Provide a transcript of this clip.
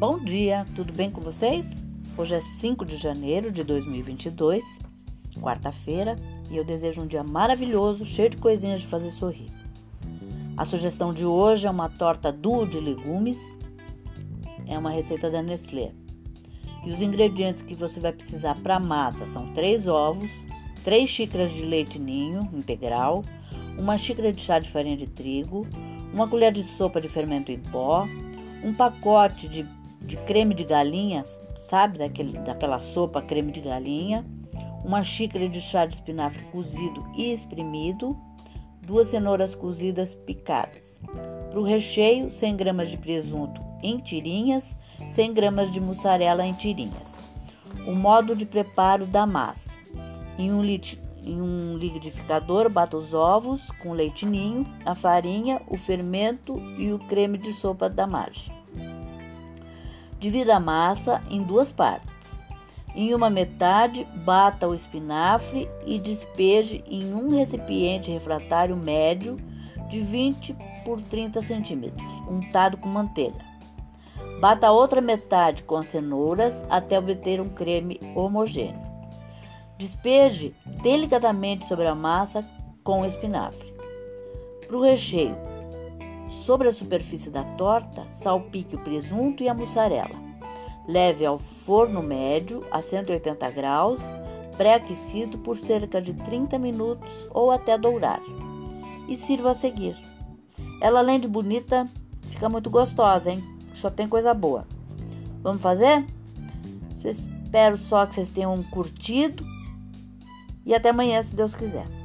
Bom dia, tudo bem com vocês? Hoje é 5 de janeiro de 2022, quarta-feira, e eu desejo um dia maravilhoso, cheio de coisinhas de fazer sorrir. A sugestão de hoje é uma torta duo de legumes, é uma receita da Nestlé. E os ingredientes que você vai precisar para a massa são 3 ovos, 3 xícaras de leite ninho integral, uma xícara de chá de farinha de trigo, uma colher de sopa de fermento em pó, um pacote de, de creme de galinha, sabe, daquele, daquela sopa creme de galinha, uma xícara de chá de espinafre cozido e espremido, duas cenouras cozidas picadas. Para o recheio, 100 gramas de presunto em tirinhas, 100 gramas de mussarela em tirinhas. O modo de preparo da massa. Em um, litro, em um liquidificador, bata os ovos com leite ninho, a farinha, o fermento e o creme de sopa da margem. Divida a massa em duas partes. Em uma metade, bata o espinafre e despeje em um recipiente refratário médio de 20 por 30 centímetros, untado com manteiga. Bata a outra metade com as cenouras até obter um creme homogêneo. Despeje delicadamente sobre a massa com o espinafre. Para o recheio, sobre a superfície da torta, salpique o presunto e a mussarela. Leve ao forno médio a 180 graus, pré-aquecido por cerca de 30 minutos ou até dourar. E sirva a seguir. Ela, além de bonita, fica muito gostosa, hein? Só tem coisa boa. Vamos fazer? Espero só que vocês tenham curtido e até amanhã, se Deus quiser.